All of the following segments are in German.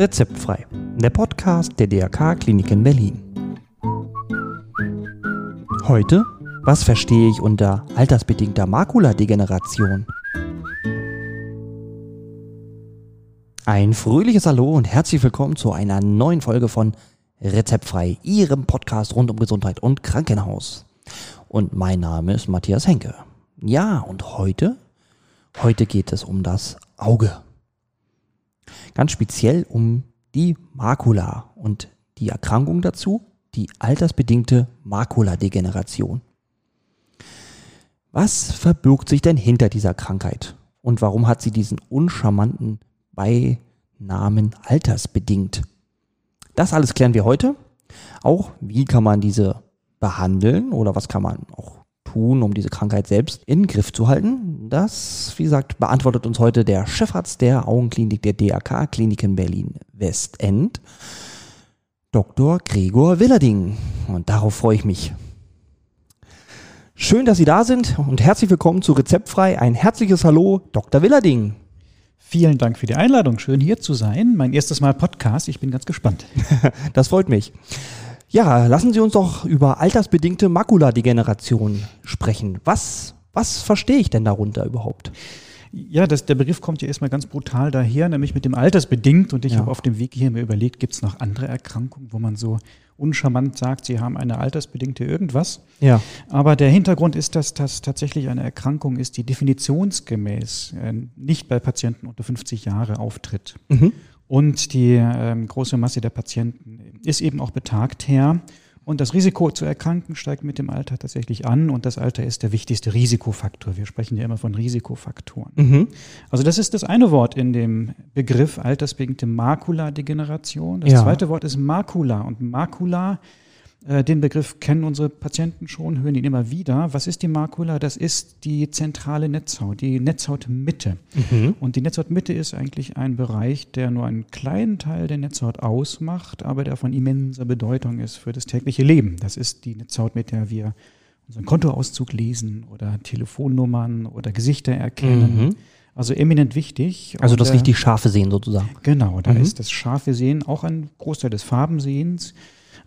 Rezeptfrei, der Podcast der DRK Klinik in Berlin. Heute, was verstehe ich unter altersbedingter Makuladegeneration? Ein fröhliches Hallo und herzlich willkommen zu einer neuen Folge von Rezeptfrei, Ihrem Podcast rund um Gesundheit und Krankenhaus. Und mein Name ist Matthias Henke. Ja, und heute, heute geht es um das Auge. Ganz speziell um die Makula und die Erkrankung dazu, die altersbedingte Makuladegeneration. Was verbirgt sich denn hinter dieser Krankheit? Und warum hat sie diesen uncharmanten Beinamen altersbedingt? Das alles klären wir heute. Auch wie kann man diese behandeln oder was kann man auch tun, um diese Krankheit selbst in den Griff zu halten? Das, wie gesagt, beantwortet uns heute der Chefarzt der Augenklinik der DAK Klinik in Berlin Westend, Dr. Gregor Willerding. Und darauf freue ich mich. Schön, dass Sie da sind und herzlich willkommen zu Rezeptfrei. Ein herzliches Hallo, Dr. Willerding. Vielen Dank für die Einladung. Schön hier zu sein. Mein erstes Mal Podcast. Ich bin ganz gespannt. das freut mich. Ja, lassen Sie uns doch über altersbedingte Makuladegeneration sprechen. Was, was verstehe ich denn darunter überhaupt? Ja, das, der Begriff kommt ja erstmal ganz brutal daher, nämlich mit dem altersbedingt. Und ich ja. habe auf dem Weg hier mir überlegt, gibt es noch andere Erkrankungen, wo man so uncharmant sagt, sie haben eine altersbedingte irgendwas. Ja. Aber der Hintergrund ist, dass das tatsächlich eine Erkrankung ist, die definitionsgemäß äh, nicht bei Patienten unter 50 Jahre auftritt. Mhm. Und die ähm, große Masse der Patienten ist eben auch betagt her. Und das Risiko zu erkranken steigt mit dem Alter tatsächlich an. Und das Alter ist der wichtigste Risikofaktor. Wir sprechen ja immer von Risikofaktoren. Mhm. Also das ist das eine Wort in dem Begriff altersbedingte Makuladegeneration. Das ja. zweite Wort ist Makula. Und Makula den Begriff kennen unsere Patienten schon, hören ihn immer wieder. Was ist die Makula? Das ist die zentrale Netzhaut, die Netzhautmitte. Mhm. Und die Netzhautmitte ist eigentlich ein Bereich, der nur einen kleinen Teil der Netzhaut ausmacht, aber der von immenser Bedeutung ist für das tägliche Leben. Das ist die Netzhaut, mit der wir unseren Kontoauszug lesen oder Telefonnummern oder Gesichter erkennen. Mhm. Also eminent wichtig. Also das richtig scharfe Sehen sozusagen. Genau, da mhm. ist das scharfe Sehen auch ein Großteil des Farbensehens.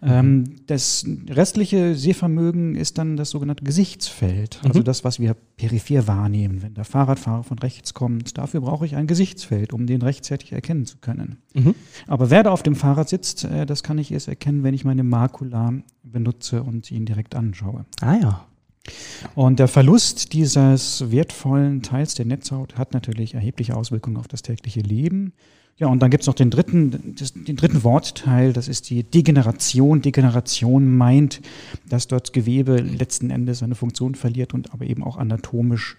Ähm, das restliche Sehvermögen ist dann das sogenannte Gesichtsfeld, also mhm. das, was wir peripher wahrnehmen. Wenn der Fahrradfahrer von rechts kommt, dafür brauche ich ein Gesichtsfeld, um den rechtzeitig erkennen zu können. Mhm. Aber wer da auf dem Fahrrad sitzt, äh, das kann ich erst erkennen, wenn ich meine Makula benutze und ihn direkt anschaue. Ah ja. Und der Verlust dieses wertvollen Teils der Netzhaut hat natürlich erhebliche Auswirkungen auf das tägliche Leben. Ja, und dann gibt es noch den dritten, das, den dritten Wortteil, das ist die Degeneration. Degeneration meint, dass dort Gewebe letzten Endes seine Funktion verliert und aber eben auch anatomisch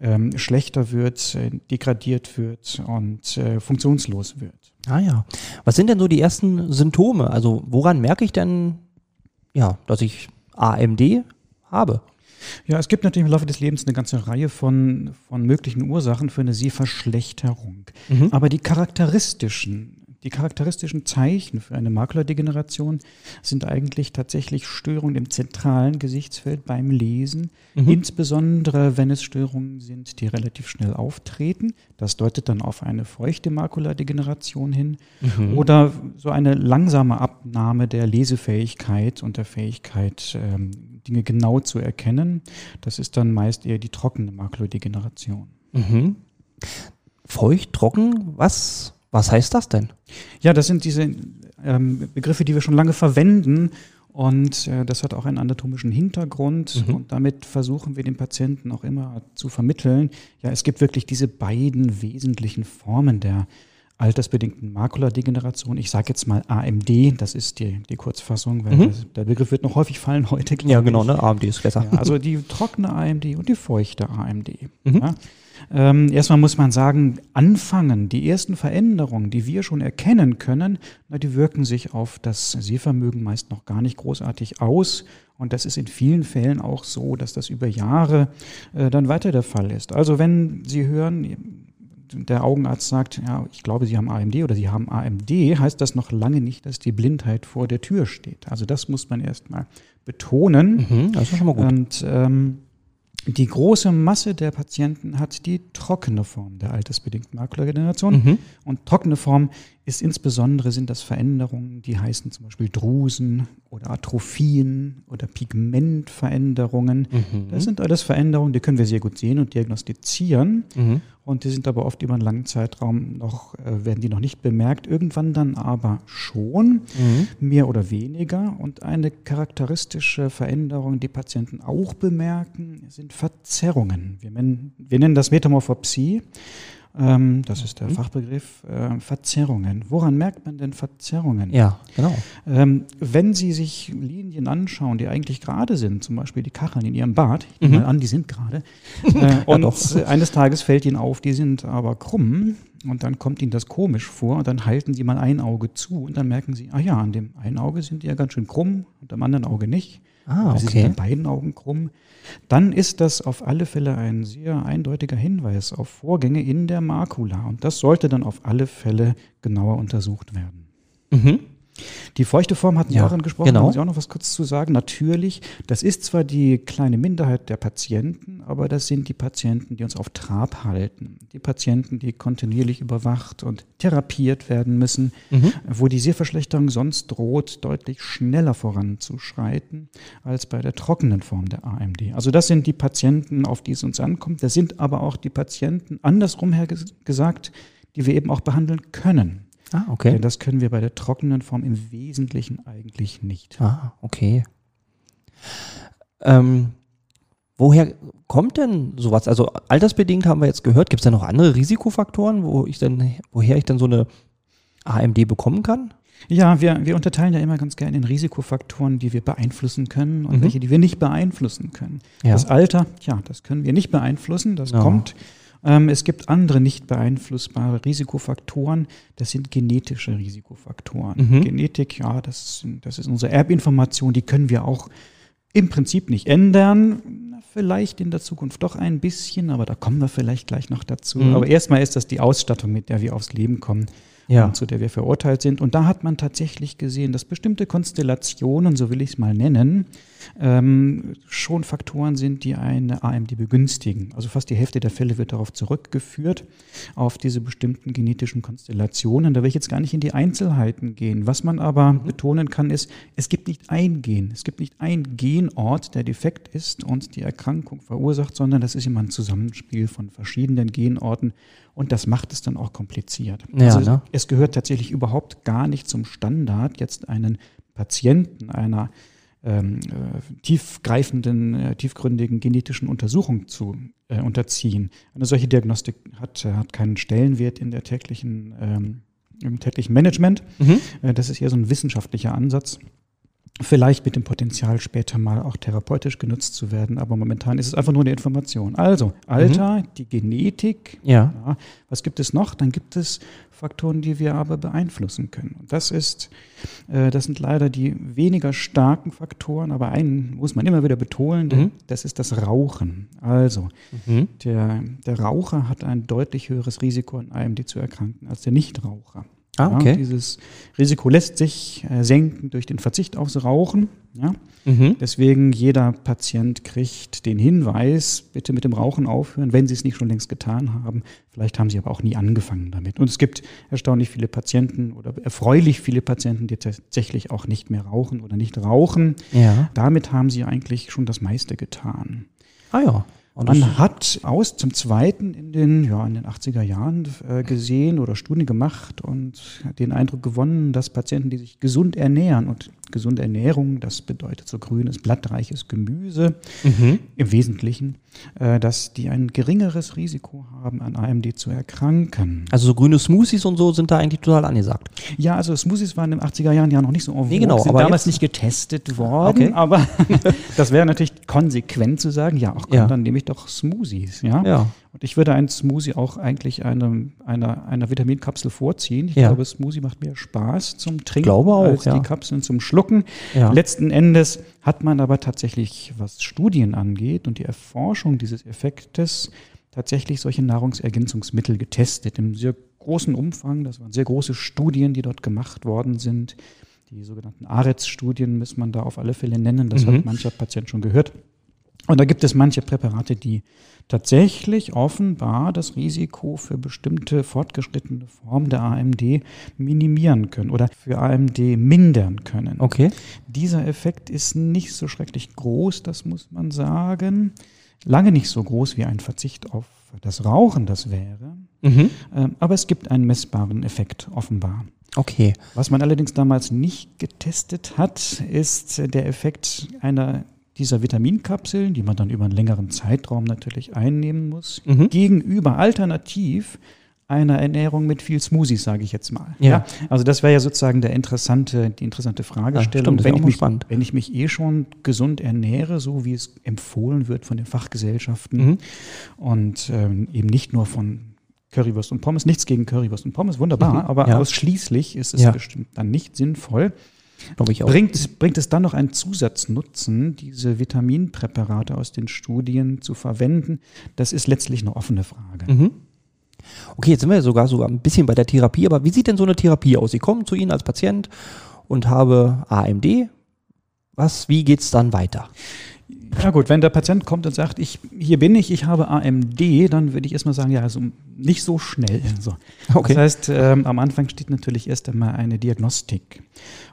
ähm, schlechter wird, äh, degradiert wird und äh, funktionslos wird. Ah ja. Was sind denn so die ersten Symptome? Also woran merke ich denn, ja, dass ich AMD habe? Ja, es gibt natürlich im Laufe des Lebens eine ganze Reihe von, von möglichen Ursachen für eine Sehverschlechterung. Mhm. Aber die charakteristischen die charakteristischen Zeichen für eine Makuladegeneration sind eigentlich tatsächlich Störungen im zentralen Gesichtsfeld beim Lesen, mhm. insbesondere wenn es Störungen sind, die relativ schnell auftreten. Das deutet dann auf eine feuchte Makuladegeneration hin mhm. oder so eine langsame Abnahme der Lesefähigkeit und der Fähigkeit, ähm, Dinge genau zu erkennen. Das ist dann meist eher die trockene Makuladegeneration. Mhm. Feucht, trocken, was was heißt das denn? Ja, das sind diese ähm, Begriffe, die wir schon lange verwenden. Und äh, das hat auch einen anatomischen Hintergrund. Mhm. Und damit versuchen wir den Patienten auch immer zu vermitteln, ja, es gibt wirklich diese beiden wesentlichen Formen der altersbedingten Makuladegeneration. Ich sage jetzt mal AMD, das ist die, die Kurzfassung, weil mhm. das, der Begriff wird noch häufig fallen heute. Ja, genau, ne? AMD ist besser. Ja, also die trockene AMD und die feuchte AMD. Mhm. Ja. Ähm, erstmal muss man sagen, anfangen, die ersten Veränderungen, die wir schon erkennen können, na, die wirken sich auf das Sehvermögen meist noch gar nicht großartig aus. Und das ist in vielen Fällen auch so, dass das über Jahre äh, dann weiter der Fall ist. Also wenn Sie hören, der Augenarzt sagt, ja, ich glaube, Sie haben AMD oder Sie haben AMD, heißt das noch lange nicht, dass die Blindheit vor der Tür steht. Also das muss man erstmal betonen. Mhm, das ist schon mal gut. Und ähm, die große Masse der Patienten hat die trockene Form der altersbedingten Makuladegeneration. Mhm. Und trockene Form ist insbesondere sind das Veränderungen, die heißen zum Beispiel Drusen oder Atrophien oder Pigmentveränderungen. Mhm. Das sind alles Veränderungen, die können wir sehr gut sehen und diagnostizieren. Mhm. Und die sind aber oft über einen langen Zeitraum noch, äh, werden die noch nicht bemerkt, irgendwann dann aber schon, mhm. mehr oder weniger. Und eine charakteristische Veränderung, die Patienten auch bemerken, sind Verzerrungen. Wir, wir nennen das Metamorphopsie. Ähm, das ist der mhm. Fachbegriff äh, Verzerrungen. Woran merkt man denn Verzerrungen? Ja, genau. Ähm, wenn Sie sich Linien anschauen, die eigentlich gerade sind, zum Beispiel die Kacheln in Ihrem Bad, ich nehme mhm. mal an, die sind gerade, äh, und ja, eines Tages fällt Ihnen auf, die sind aber krumm, und dann kommt Ihnen das komisch vor und dann halten Sie mal ein Auge zu und dann merken Sie, ah ja, an dem einen Auge sind die ja ganz schön krumm und am anderen Auge nicht. Ah, okay. Sie sind an beiden Augen krumm dann ist das auf alle Fälle ein sehr eindeutiger Hinweis auf Vorgänge in der Makula. Und das sollte dann auf alle Fälle genauer untersucht werden. Mhm. Die feuchte Form hatten ja, auch angesprochen, genau. da muss ich auch noch was kurz zu sagen. Natürlich, das ist zwar die kleine Minderheit der Patienten, aber das sind die Patienten, die uns auf Trab halten. Die Patienten, die kontinuierlich überwacht und therapiert werden müssen, mhm. wo die Sehverschlechterung sonst droht, deutlich schneller voranzuschreiten als bei der trockenen Form der AMD. Also das sind die Patienten, auf die es uns ankommt. Das sind aber auch die Patienten, andersrum her gesagt, die wir eben auch behandeln können. Ah, okay. Denn das können wir bei der trockenen Form im Wesentlichen eigentlich nicht. Ah, okay. Ähm, woher kommt denn sowas? Also altersbedingt haben wir jetzt gehört. Gibt es da noch andere Risikofaktoren, wo ich dann, woher ich dann so eine AMD bekommen kann? Ja, wir, wir unterteilen ja immer ganz gerne in Risikofaktoren, die wir beeinflussen können und mhm. welche, die wir nicht beeinflussen können. Ja. Das Alter, ja, das können wir nicht beeinflussen. Das ja. kommt es gibt andere nicht beeinflussbare Risikofaktoren. Das sind genetische Risikofaktoren. Mhm. Genetik, ja, das, das ist unsere Erbinformation, die können wir auch im Prinzip nicht ändern. Vielleicht in der Zukunft doch ein bisschen, aber da kommen wir vielleicht gleich noch dazu. Mhm. Aber erstmal ist das die Ausstattung, mit der wir aufs Leben kommen ja. zu der wir verurteilt sind. Und da hat man tatsächlich gesehen, dass bestimmte Konstellationen, so will ich es mal nennen, ähm, schon Faktoren sind, die eine AMD begünstigen. Also fast die Hälfte der Fälle wird darauf zurückgeführt, auf diese bestimmten genetischen Konstellationen. Da will ich jetzt gar nicht in die Einzelheiten gehen. Was man aber mhm. betonen kann, ist, es gibt nicht ein Gen. Es gibt nicht ein Genort, der defekt ist und die Erkrankung verursacht, sondern das ist immer ein Zusammenspiel von verschiedenen Genorten. Und das macht es dann auch kompliziert. Ja, also ne? es gehört tatsächlich überhaupt gar nicht zum Standard, jetzt einen Patienten einer ähm, äh, tiefgreifenden, äh, tiefgründigen genetischen Untersuchung zu äh, unterziehen. Eine solche Diagnostik hat, hat keinen Stellenwert in der täglichen, ähm, im täglichen Management. Mhm. Äh, das ist eher so ein wissenschaftlicher Ansatz vielleicht mit dem Potenzial später mal auch therapeutisch genutzt zu werden, aber momentan ist es einfach nur eine Information. Also Alter, mhm. die Genetik, ja. ja. Was gibt es noch? Dann gibt es Faktoren, die wir aber beeinflussen können. Und das ist, äh, das sind leider die weniger starken Faktoren, aber einen muss man immer wieder betonen, mhm. das ist das Rauchen. Also mhm. der, der Raucher hat ein deutlich höheres Risiko an AMD zu erkranken als der Nichtraucher. Ah, okay. Ja, dieses Risiko lässt sich äh, senken durch den Verzicht aufs Rauchen. Ja? Mhm. Deswegen jeder Patient kriegt den Hinweis, bitte mit dem Rauchen aufhören, wenn Sie es nicht schon längst getan haben. Vielleicht haben Sie aber auch nie angefangen damit. Und es gibt erstaunlich viele Patienten oder erfreulich viele Patienten, die tatsächlich auch nicht mehr rauchen oder nicht rauchen. Ja. Damit haben Sie eigentlich schon das meiste getan. Ah ja. Und Man hat aus zum Zweiten in den, ja, in den 80er Jahren äh, gesehen oder Studien gemacht und den Eindruck gewonnen, dass Patienten, die sich gesund ernähren und gesunde Ernährung, das bedeutet so grünes, blattreiches Gemüse mhm. im Wesentlichen, äh, dass die ein geringeres Risiko haben, an AMD zu erkranken. Also so grüne Smoothies und so sind da eigentlich total angesagt. Ja, also Smoothies waren in den 80er Jahren ja noch nicht so auf nee, genau, sind aber damals nicht getestet worden, okay. aber das wäre natürlich konsequent zu sagen, ja, auch ja. dann nehme ich doch Smoothies, ja. ja. Und ich würde einen Smoothie auch eigentlich einem, einer, einer Vitaminkapsel vorziehen. Ich ja. glaube, Smoothie macht mehr Spaß zum Trinken auch, als ja. die Kapseln zum Schlucken. Ja. Letzten Endes hat man aber tatsächlich, was Studien angeht und die Erforschung dieses Effektes, tatsächlich solche Nahrungsergänzungsmittel getestet im sehr großen Umfang. Das waren sehr große Studien, die dort gemacht worden sind. Die sogenannten ARETS-Studien muss man da auf alle Fälle nennen. Das mhm. hat mancher Patient schon gehört. Und da gibt es manche Präparate, die tatsächlich offenbar das Risiko für bestimmte fortgeschrittene Formen der AMD minimieren können oder für AMD mindern können. Okay. Dieser Effekt ist nicht so schrecklich groß, das muss man sagen. Lange nicht so groß wie ein Verzicht auf das Rauchen das wäre. Mhm. Ähm, aber es gibt einen messbaren Effekt offenbar. Okay. Was man allerdings damals nicht getestet hat, ist der Effekt einer dieser Vitaminkapseln, die man dann über einen längeren Zeitraum natürlich einnehmen muss, mhm. gegenüber alternativ einer Ernährung mit viel Smoothies, sage ich jetzt mal. Ja. ja also das wäre ja sozusagen der interessante, die interessante Fragestellung. Ja, stimmt, wenn, ich mich, spannend. wenn ich mich eh schon gesund ernähre, so wie es empfohlen wird von den Fachgesellschaften mhm. und ähm, eben nicht nur von Currywurst und Pommes, nichts gegen Currywurst und Pommes, wunderbar, mhm. aber ja. ausschließlich ist es bestimmt dann nicht sinnvoll, ich auch. Bringt, bringt es dann noch einen Zusatznutzen, diese Vitaminpräparate aus den Studien zu verwenden? Das ist letztlich eine offene Frage. Mhm. Okay, jetzt sind wir sogar sogar ein bisschen bei der Therapie, aber wie sieht denn so eine Therapie aus? Ich komme zu Ihnen als Patient und habe AMD. Was, wie geht es dann weiter? Ja gut, wenn der Patient kommt und sagt, ich, hier bin ich, ich habe AMD, dann würde ich erstmal sagen, ja, also nicht so schnell. So. Okay. Das heißt, ähm, am Anfang steht natürlich erst einmal eine Diagnostik.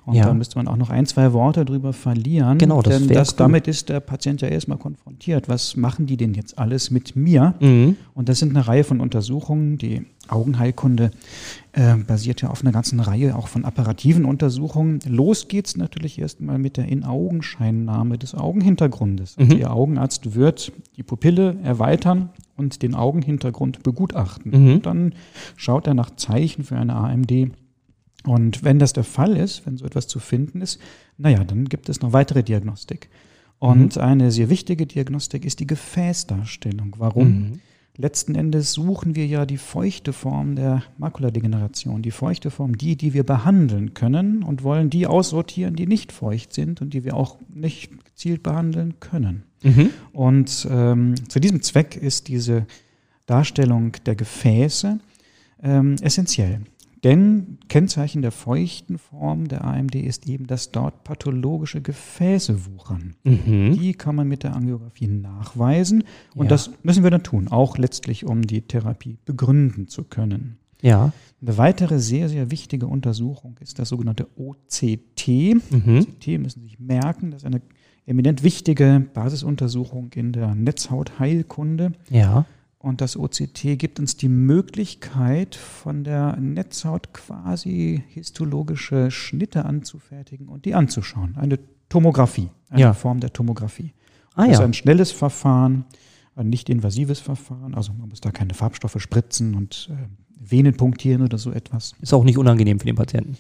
Und ja. da müsste man auch noch ein, zwei Worte drüber verlieren. Genau, das denn das, damit ist der Patient ja erstmal konfrontiert. Was machen die denn jetzt alles mit mir? Mhm. Und das sind eine Reihe von Untersuchungen. Die Augenheilkunde äh, basiert ja auf einer ganzen Reihe auch von apparativen Untersuchungen. Los geht's natürlich erstmal mit der In-Augenscheinnahme des Augenhintergrundes. Mhm. Der Augenarzt wird die Pupille erweitern und den Augenhintergrund begutachten. Mhm. Dann schaut er nach Zeichen für eine AMD und wenn das der Fall ist, wenn so etwas zu finden ist, naja, dann gibt es noch weitere Diagnostik. Und mhm. eine sehr wichtige Diagnostik ist die Gefäßdarstellung. Warum? Mhm. Letzten Endes suchen wir ja die feuchte Form der Makuladegeneration, die feuchte Form, die, die wir behandeln können und wollen die aussortieren, die nicht feucht sind und die wir auch nicht gezielt behandeln können. Mhm. Und ähm, zu diesem Zweck ist diese Darstellung der Gefäße ähm, essentiell. Denn Kennzeichen der feuchten Form der AMD ist eben, dass dort pathologische Gefäße wuchern. Mhm. Die kann man mit der Angiografie nachweisen und ja. das müssen wir dann tun, auch letztlich, um die Therapie begründen zu können. Ja. Eine weitere sehr, sehr wichtige Untersuchung ist das sogenannte OCT. Mhm. OCT müssen Sie sich merken, das ist eine eminent wichtige Basisuntersuchung in der Netzhautheilkunde. Ja. Und das OCT gibt uns die Möglichkeit, von der Netzhaut quasi histologische Schnitte anzufertigen und die anzuschauen. Eine Tomographie, eine ja. Form der Tomographie. Ah, das ist ein schnelles Verfahren, ein nicht invasives Verfahren. Also man muss da keine Farbstoffe spritzen und äh, Venen punktieren oder so etwas. Ist auch nicht unangenehm für den Patienten.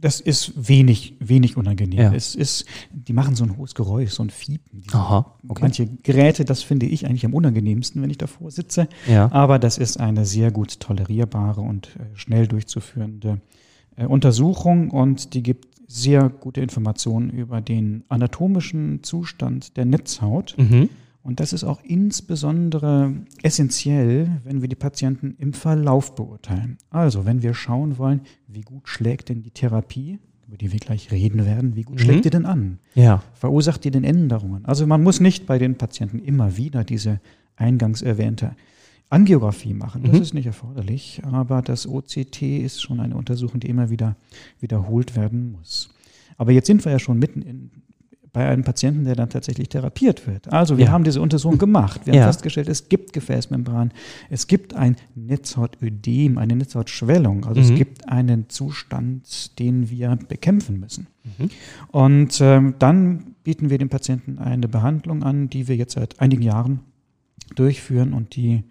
Das ist wenig, wenig unangenehm. Ja. Es ist, die machen so ein hohes Geräusch, so ein Fiepen. Aha, okay. Manche Geräte, das finde ich eigentlich am unangenehmsten, wenn ich davor sitze. Ja. Aber das ist eine sehr gut tolerierbare und äh, schnell durchzuführende äh, Untersuchung und die gibt sehr gute Informationen über den anatomischen Zustand der Netzhaut. Mhm und das ist auch insbesondere essentiell, wenn wir die Patienten im Verlauf beurteilen. Also, wenn wir schauen wollen, wie gut schlägt denn die Therapie, über die wir gleich reden werden, wie gut mhm. schlägt die denn an? Ja. Verursacht die denn Änderungen? Also, man muss nicht bei den Patienten immer wieder diese eingangs erwähnte Angiografie machen. Das mhm. ist nicht erforderlich, aber das OCT ist schon eine Untersuchung, die immer wieder wiederholt werden muss. Aber jetzt sind wir ja schon mitten in bei einem Patienten, der dann tatsächlich therapiert wird. Also wir ja. haben diese Untersuchung gemacht. Wir ja. haben festgestellt, es gibt Gefäßmembran, es gibt ein Netzhautödem, eine Netzhautschwellung. Also mhm. es gibt einen Zustand, den wir bekämpfen müssen. Mhm. Und ähm, dann bieten wir dem Patienten eine Behandlung an, die wir jetzt seit einigen Jahren durchführen und die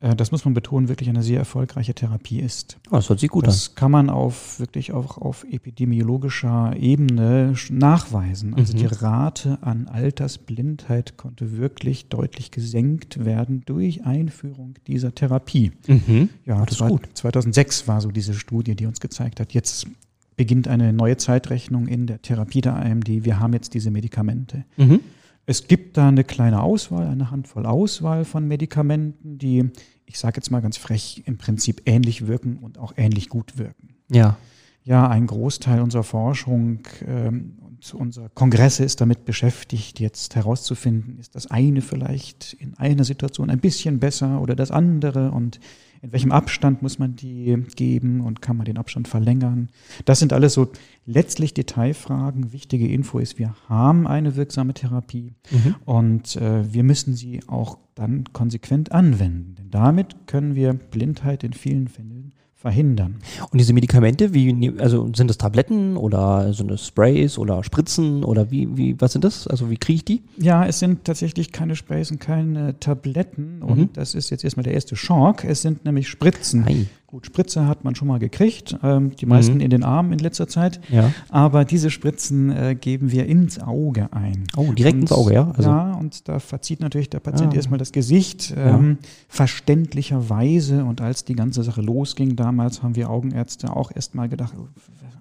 das muss man betonen, wirklich eine sehr erfolgreiche Therapie ist. Oh, das hört sich gut das an. Das kann man auf wirklich auch auf epidemiologischer Ebene nachweisen. Also mhm. die Rate an Altersblindheit konnte wirklich deutlich gesenkt werden durch Einführung dieser Therapie. Mhm. Ja, das ist gut. 2006 war so diese Studie, die uns gezeigt hat, jetzt beginnt eine neue Zeitrechnung in der Therapie der AMD. Wir haben jetzt diese Medikamente. Mhm. Es gibt da eine kleine Auswahl, eine Handvoll Auswahl von Medikamenten, die, ich sage jetzt mal ganz frech, im Prinzip ähnlich wirken und auch ähnlich gut wirken. Ja. Ja, ein Großteil unserer Forschung ähm, Und unser Kongress ist damit beschäftigt, jetzt herauszufinden, ist das eine vielleicht in einer Situation ein bisschen besser oder das andere und in welchem Abstand muss man die geben und kann man den Abstand verlängern. Das sind alles so letztlich Detailfragen. Wichtige Info ist, wir haben eine wirksame Therapie mhm. und äh, wir müssen sie auch dann konsequent anwenden. Denn damit können wir Blindheit in vielen Fällen verhindern. Und diese Medikamente, wie, also sind das Tabletten oder sind das Sprays oder Spritzen oder wie, wie, was sind das? Also wie kriege ich die? Ja, es sind tatsächlich keine Sprays und keine Tabletten. Und mhm. das ist jetzt erstmal der erste Schock. Es sind nämlich Spritzen. Ei. Gut, Spritze hat man schon mal gekriegt, ähm, die meisten mhm. in den Armen in letzter Zeit. Ja. Aber diese Spritzen äh, geben wir ins Auge ein. Oh, direkt und, ins Auge, ja? Also. Ja, und da verzieht natürlich der Patient ah. erstmal das Gesicht, ähm, ja. verständlicherweise. Und als die ganze Sache losging damals, haben wir Augenärzte auch erstmal gedacht,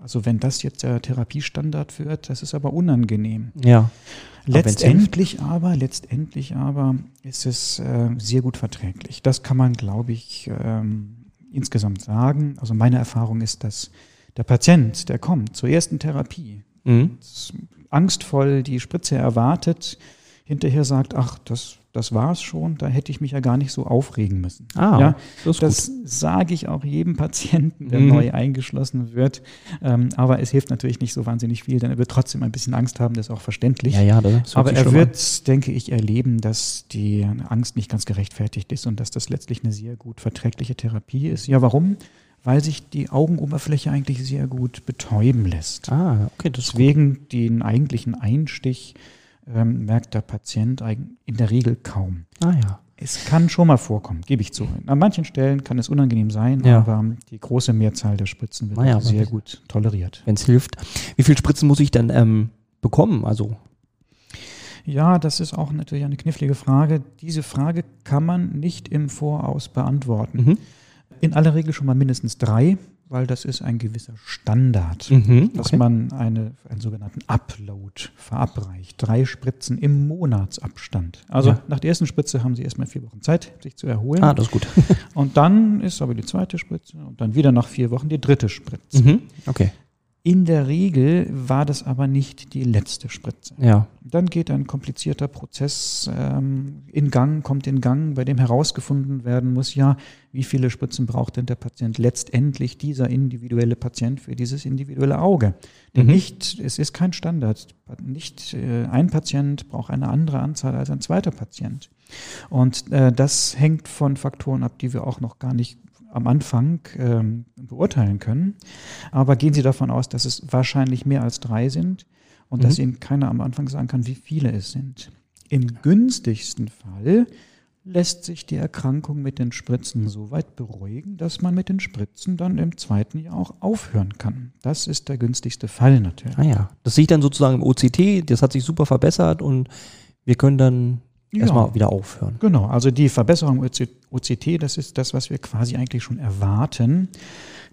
also wenn das jetzt der Therapiestandard wird, das ist aber unangenehm. Ja. Letztendlich aber, letztendlich aber ist es äh, sehr gut verträglich. Das kann man, glaube ich, ähm, insgesamt sagen. Also meine Erfahrung ist, dass der Patient, der kommt zur ersten Therapie, mhm. angstvoll die Spritze erwartet, hinterher sagt, ach, das, das war es schon, da hätte ich mich ja gar nicht so aufregen müssen. Ah, ja, das, das sage ich auch jedem Patienten, der mhm. neu eingeschlossen wird. Ähm, aber es hilft natürlich nicht so wahnsinnig viel, denn er wird trotzdem ein bisschen Angst haben, das ist auch verständlich. Ja, ja, das aber er wird, an. denke ich, erleben, dass die Angst nicht ganz gerechtfertigt ist und dass das letztlich eine sehr gut verträgliche Therapie ist. Ja, warum? weil sich die Augenoberfläche eigentlich sehr gut betäuben lässt. Ah, okay, Deswegen den eigentlichen Einstich ähm, merkt der Patient in der Regel kaum. Ah ja. Es kann schon mal vorkommen, gebe ich zu. An manchen Stellen kann es unangenehm sein, ja. aber die große Mehrzahl der Spritzen wird ja, sehr gut toleriert. Wenn es hilft. Wie viele Spritzen muss ich dann ähm, bekommen? Also ja, das ist auch natürlich eine knifflige Frage. Diese Frage kann man nicht im Voraus beantworten. Mhm. In aller Regel schon mal mindestens drei weil das ist ein gewisser Standard, mhm, dass man eine, einen sogenannten Upload verabreicht. Drei Spritzen im Monatsabstand. Also ja. nach der ersten Spritze haben Sie erstmal vier Wochen Zeit, sich zu erholen. Ah, das ist gut. und dann ist aber die zweite Spritze und dann wieder nach vier Wochen die dritte Spritze. Mhm, okay. In der Regel war das aber nicht die letzte Spritze. Ja. Dann geht ein komplizierter Prozess ähm, in Gang, kommt in Gang, bei dem herausgefunden werden muss, ja, wie viele Spritzen braucht denn der Patient letztendlich, dieser individuelle Patient für dieses individuelle Auge. Denn mhm. nicht, es ist kein Standard. Nicht äh, ein Patient braucht eine andere Anzahl als ein zweiter Patient. Und äh, das hängt von Faktoren ab, die wir auch noch gar nicht am Anfang ähm, beurteilen können. Aber gehen Sie davon aus, dass es wahrscheinlich mehr als drei sind und mhm. dass Ihnen keiner am Anfang sagen kann, wie viele es sind. Im günstigsten Fall lässt sich die Erkrankung mit den Spritzen so weit beruhigen, dass man mit den Spritzen dann im zweiten Jahr auch aufhören kann. Das ist der günstigste Fall natürlich. Ah ja, das sehe ich dann sozusagen im OCT, das hat sich super verbessert und wir können dann ja. erstmal wieder aufhören. Genau, also die Verbesserung OCT, das ist das, was wir quasi eigentlich schon erwarten.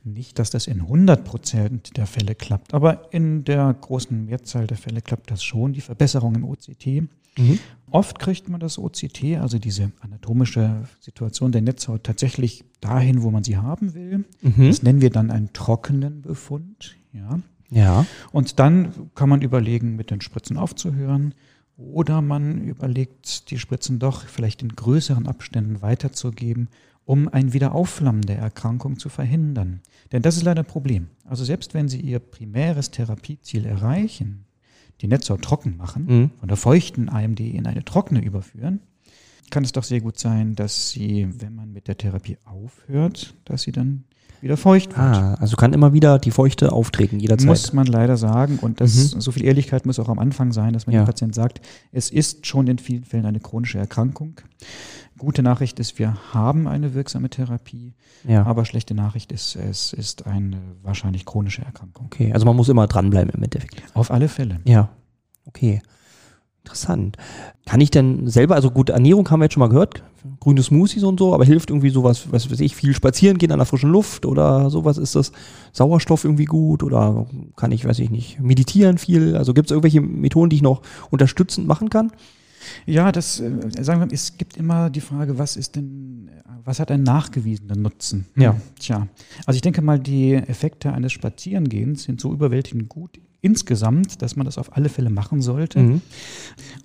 Nicht, dass das in 100 Prozent der Fälle klappt, aber in der großen Mehrzahl der Fälle klappt das schon, die Verbesserung im OCT. Mhm. Oft kriegt man das OCT, also diese anatomische Situation der Netzhaut, tatsächlich dahin, wo man sie haben will. Mhm. Das nennen wir dann einen trockenen Befund. Ja. ja. Und dann kann man überlegen, mit den Spritzen aufzuhören oder man überlegt, die Spritzen doch vielleicht in größeren Abständen weiterzugeben, um ein Wiederaufflammen der Erkrankung zu verhindern. Denn das ist leider ein Problem. Also selbst wenn Sie Ihr primäres Therapieziel erreichen, die Netzhaut trocken machen, mhm. von der feuchten AMD in eine trockene überführen, kann es doch sehr gut sein, dass Sie, wenn man mit der Therapie aufhört, dass Sie dann wieder feucht wird. Ah, also kann immer wieder die Feuchte auftreten, jederzeit. Muss man leider sagen. Und das, mhm. so viel Ehrlichkeit muss auch am Anfang sein, dass man ja. dem Patienten sagt, es ist schon in vielen Fällen eine chronische Erkrankung. Gute Nachricht ist, wir haben eine wirksame Therapie, ja. aber schlechte Nachricht ist, es ist eine wahrscheinlich chronische Erkrankung. Okay, also man muss immer dranbleiben im Endeffekt. Auf alle Fälle. Ja, okay. Interessant. Kann ich denn selber, also gut, Ernährung haben wir jetzt schon mal gehört, grüne Smoothies und so, aber hilft irgendwie sowas, was weiß ich, viel spazieren gehen an der frischen Luft oder sowas? Ist das Sauerstoff irgendwie gut oder kann ich, weiß ich nicht, meditieren viel? Also gibt es irgendwelche Methoden, die ich noch unterstützend machen kann? Ja, das äh, sagen wir, es gibt immer die Frage, was ist denn, was hat einen nachgewiesenen Nutzen? Ja. Tja, also ich denke mal, die Effekte eines Spazierengehens sind so überwältigend gut insgesamt, dass man das auf alle Fälle machen sollte. Mhm.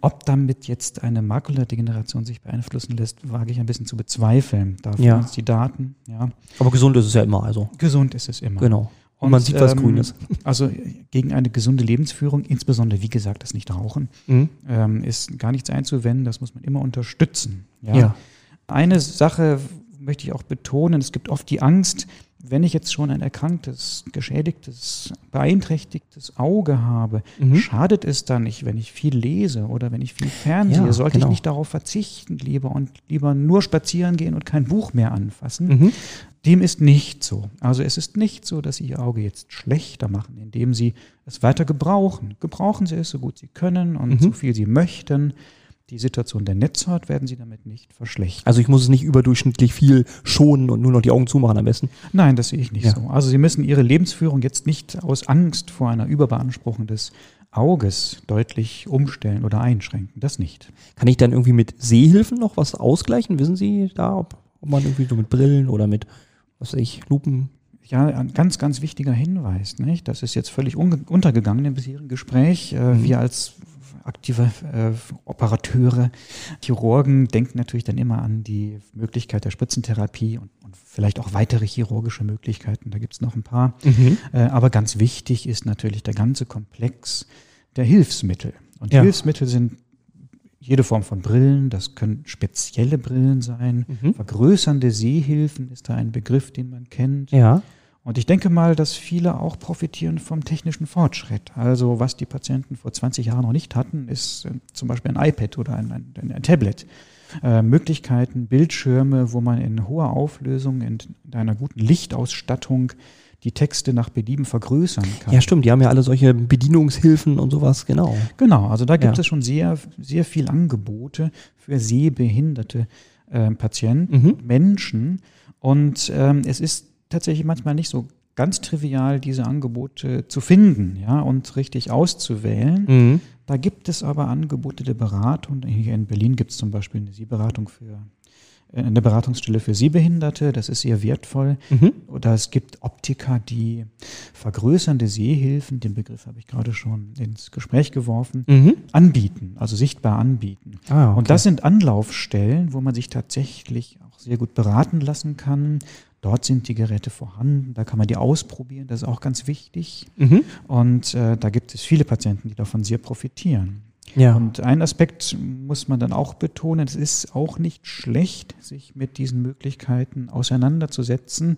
Ob damit jetzt eine Makuladegeneration sich beeinflussen lässt, wage ich ein bisschen zu bezweifeln. Dafür ja. uns die Daten. Ja. Aber gesund ist es ja immer. Also. Gesund ist es immer. Genau. Und, man sieht, was ähm, grün ist. Also gegen eine gesunde Lebensführung, insbesondere wie gesagt das Nicht-Rauchen, mhm. ähm, ist gar nichts einzuwenden. Das muss man immer unterstützen. Ja. ja. Eine Sache möchte ich auch betonen, es gibt oft die Angst, wenn ich jetzt schon ein erkranktes, geschädigtes, beeinträchtigtes Auge habe, mhm. schadet es dann nicht, wenn ich viel lese oder wenn ich viel fernsehe? Ja, Sollte genau. ich nicht darauf verzichten, lieber und lieber nur spazieren gehen und kein Buch mehr anfassen? Mhm. Dem ist nicht so. Also es ist nicht so, dass Sie Ihr Auge jetzt schlechter machen, indem Sie es weiter gebrauchen. Gebrauchen Sie es so gut Sie können und mhm. so viel Sie möchten die Situation der Netzhaut werden Sie damit nicht verschlechtern. Also ich muss es nicht überdurchschnittlich viel schonen und nur noch die Augen zumachen am besten? Nein, das sehe ich nicht ja. so. Also Sie müssen Ihre Lebensführung jetzt nicht aus Angst vor einer Überbeanspruchung des Auges deutlich umstellen oder einschränken. Das nicht. Kann ich dann irgendwie mit Sehhilfen noch was ausgleichen? Wissen Sie da, ob, ob man irgendwie so mit Brillen oder mit, was weiß ich, Lupen ja, ein ganz, ganz wichtiger Hinweis. Nicht? Das ist jetzt völlig untergegangen im bisherigen Gespräch. Äh, mhm. Wir als aktive äh, Operateure, Chirurgen denken natürlich dann immer an die Möglichkeit der Spritzentherapie und, und vielleicht auch weitere chirurgische Möglichkeiten. Da gibt es noch ein paar. Mhm. Äh, aber ganz wichtig ist natürlich der ganze Komplex der Hilfsmittel. Und ja. Hilfsmittel sind jede Form von Brillen, das können spezielle Brillen sein. Mhm. Vergrößernde Sehhilfen ist da ein Begriff, den man kennt. Ja. Und ich denke mal, dass viele auch profitieren vom technischen Fortschritt. Also was die Patienten vor 20 Jahren noch nicht hatten, ist äh, zum Beispiel ein iPad oder ein, ein, ein Tablet. Äh, Möglichkeiten, Bildschirme, wo man in hoher Auflösung, in, in einer guten Lichtausstattung die Texte nach Belieben vergrößern kann. Ja, stimmt. Die haben ja alle solche Bedienungshilfen und sowas, genau. Genau, also da gibt ja. es schon sehr, sehr viel Angebote für sehbehinderte äh, Patienten, mhm. Menschen. Und ähm, es ist tatsächlich manchmal nicht so ganz trivial, diese Angebote zu finden ja, und richtig auszuwählen. Mhm. Da gibt es aber Angebote der Beratung. Hier in Berlin gibt es zum Beispiel eine Sehberatung für äh, eine Beratungsstelle für Sehbehinderte, das ist sehr wertvoll. Mhm. Oder es gibt Optiker, die vergrößernde Sehhilfen, den Begriff habe ich gerade schon ins Gespräch geworfen, mhm. anbieten, also sichtbar anbieten. Ah, okay. Und das sind Anlaufstellen, wo man sich tatsächlich auch sehr gut beraten lassen kann, Dort sind die Geräte vorhanden, da kann man die ausprobieren, das ist auch ganz wichtig. Mhm. Und äh, da gibt es viele Patienten, die davon sehr profitieren. Ja. Und ein Aspekt muss man dann auch betonen, es ist auch nicht schlecht, sich mit diesen Möglichkeiten auseinanderzusetzen,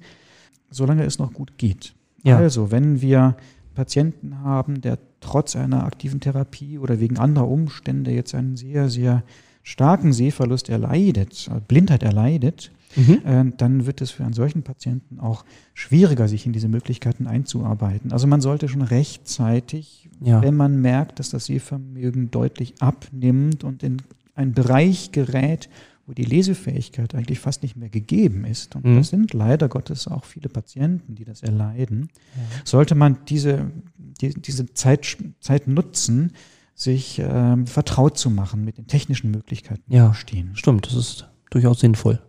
solange es noch gut geht. Ja. Also, wenn wir Patienten haben, der trotz einer aktiven Therapie oder wegen anderer Umstände jetzt einen sehr, sehr starken Sehverlust erleidet, äh, Blindheit erleidet, mhm. äh, dann wird es für einen solchen Patienten auch schwieriger, sich in diese Möglichkeiten einzuarbeiten. Also man sollte schon rechtzeitig, ja. wenn man merkt, dass das Sehvermögen deutlich abnimmt und in einen Bereich gerät, wo die Lesefähigkeit eigentlich fast nicht mehr gegeben ist, und mhm. das sind leider Gottes auch viele Patienten, die das erleiden, ja. sollte man diese, die, diese Zeit, Zeit nutzen, sich äh, vertraut zu machen mit den technischen Möglichkeiten, die ja, stehen. Stimmt, das ist durchaus sinnvoll.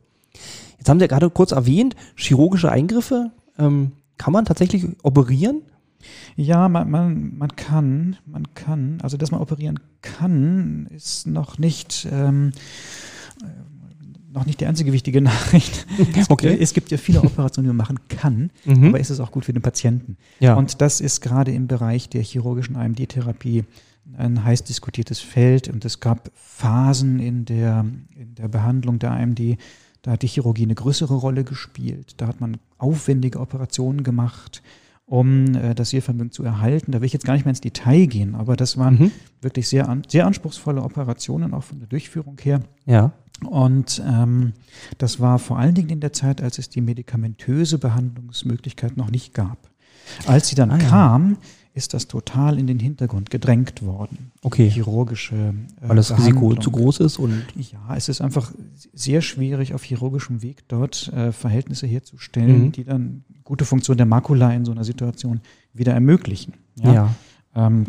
Jetzt haben Sie ja gerade kurz erwähnt, chirurgische Eingriffe. Ähm, kann man tatsächlich operieren? Ja, man, man, man kann, man kann. Also, dass man operieren kann, ist noch nicht, ähm, äh, noch nicht die einzige wichtige Nachricht. Es, okay. gibt, es gibt ja viele Operationen, die man machen kann, mhm. aber ist es auch gut für den Patienten. Ja. Und das ist gerade im Bereich der chirurgischen AMD-Therapie ein heiß diskutiertes Feld und es gab Phasen in der, in der Behandlung der AMD, da hat die Chirurgie eine größere Rolle gespielt. Da hat man aufwendige Operationen gemacht, um äh, das Sehvermögen zu erhalten. Da will ich jetzt gar nicht mehr ins Detail gehen, aber das waren mhm. wirklich sehr, an, sehr anspruchsvolle Operationen, auch von der Durchführung her. Ja. Und ähm, das war vor allen Dingen in der Zeit, als es die medikamentöse Behandlungsmöglichkeit noch nicht gab. Als sie dann ah, kam, ja ist das total in den Hintergrund gedrängt worden. Okay. Chirurgische. Äh, Weil das Risiko zu groß ist und. Ja, es ist einfach sehr schwierig, auf chirurgischem Weg dort äh, Verhältnisse herzustellen, mhm. die dann gute Funktion der Makula in so einer Situation wieder ermöglichen. Ja. ja. Ähm,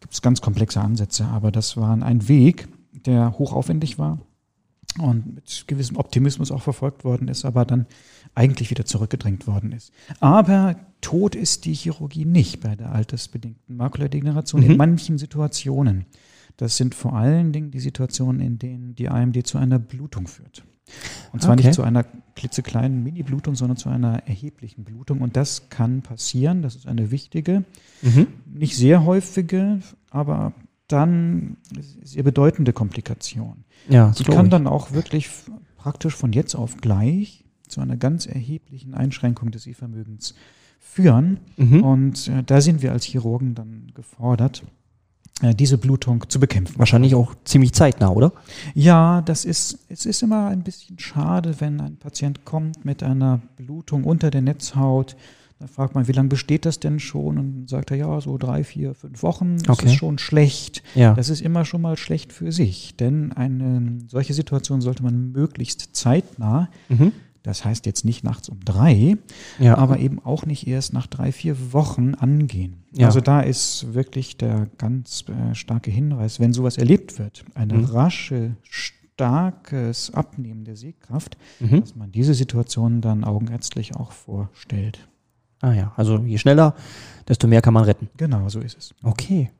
Gibt es ganz komplexe Ansätze, aber das war ein Weg, der hochaufwendig war und mit gewissem Optimismus auch verfolgt worden ist, aber dann eigentlich wieder zurückgedrängt worden ist. Aber tot ist die Chirurgie nicht bei der altersbedingten Makuladegeneration mhm. in manchen Situationen. Das sind vor allen Dingen die Situationen, in denen die AMD zu einer Blutung führt. Und zwar okay. nicht zu einer klitzekleinen Mini-Blutung, sondern zu einer erheblichen Blutung. Und das kann passieren. Das ist eine wichtige, mhm. nicht sehr häufige, aber dann sehr bedeutende Komplikation. Ja, die kann ich. dann auch wirklich praktisch von jetzt auf gleich zu einer ganz erheblichen Einschränkung des Sehvermögens führen. Mhm. Und äh, da sind wir als Chirurgen dann gefordert, äh, diese Blutung zu bekämpfen. Wahrscheinlich auch ziemlich zeitnah, oder? Ja, das ist, es ist immer ein bisschen schade, wenn ein Patient kommt mit einer Blutung unter der Netzhaut. Da fragt man, wie lange besteht das denn schon? Und dann sagt er, ja, so drei, vier, fünf Wochen. Das okay. ist schon schlecht. Ja. Das ist immer schon mal schlecht für sich. Denn eine solche Situation sollte man möglichst zeitnah mhm. Das heißt jetzt nicht nachts um drei, ja. aber eben auch nicht erst nach drei, vier Wochen angehen. Ja. Also da ist wirklich der ganz äh, starke Hinweis, wenn sowas erlebt wird, eine mhm. rasche, starkes Abnehmen der Sehkraft, mhm. dass man diese Situation dann augenärztlich auch vorstellt. Ah ja, also je schneller, desto mehr kann man retten. Genau, so ist es. Okay.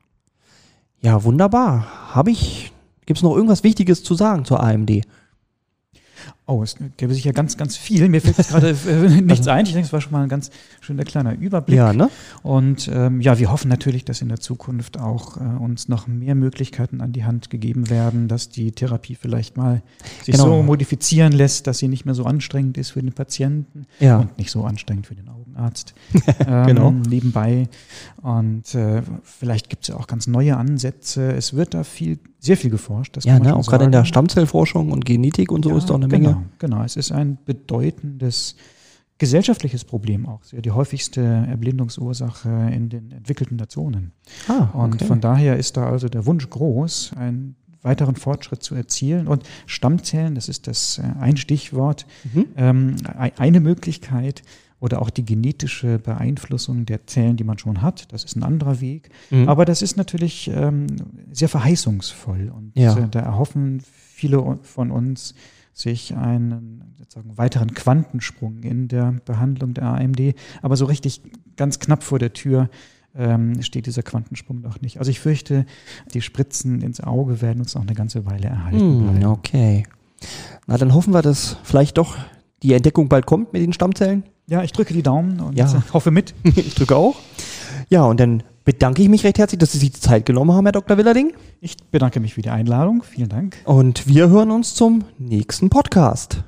Ja, wunderbar. Habe ich, gibt es noch irgendwas Wichtiges zu sagen zur AMD? Oh, es gäbe sicher ganz, ganz viel. Mir fällt jetzt gerade äh, nichts ein. Ich denke, es war schon mal ein ganz schöner kleiner Überblick. Ja, ne? Und ähm, ja, wir hoffen natürlich, dass in der Zukunft auch äh, uns noch mehr Möglichkeiten an die Hand gegeben werden, dass die Therapie vielleicht mal sich genau. so modifizieren lässt, dass sie nicht mehr so anstrengend ist für den Patienten ja. und nicht so anstrengend für den Augenarzt. ähm, genau. Nebenbei. Und äh, vielleicht gibt es ja auch ganz neue Ansätze. Es wird da viel sehr viel geforscht. Das ja, ne, auch gerade in der Stammzellforschung und Genetik und so ja, ist doch eine genau, Menge. Genau, es ist ein bedeutendes gesellschaftliches Problem auch. Die häufigste Erblindungsursache in den entwickelten Nationen. Ah, okay. Und von daher ist da also der Wunsch groß, einen weiteren Fortschritt zu erzielen. Und Stammzellen, das ist das äh, ein Stichwort, mhm. ähm, eine Möglichkeit, oder auch die genetische Beeinflussung der Zellen, die man schon hat. Das ist ein anderer Weg. Mhm. Aber das ist natürlich ähm, sehr verheißungsvoll. Und ja. äh, da erhoffen viele von uns sich einen sozusagen weiteren Quantensprung in der Behandlung der AMD. Aber so richtig ganz knapp vor der Tür ähm, steht dieser Quantensprung noch nicht. Also ich fürchte, die Spritzen ins Auge werden uns noch eine ganze Weile erhalten bleiben. okay. Na, dann hoffen wir, dass vielleicht doch die Entdeckung bald kommt mit den Stammzellen. Ja, ich drücke die Daumen und ja. hoffe mit. ich drücke auch. Ja, und dann bedanke ich mich recht herzlich, dass Sie sich die Zeit genommen haben, Herr Dr. Willerding. Ich bedanke mich für die Einladung. Vielen Dank. Und wir hören uns zum nächsten Podcast.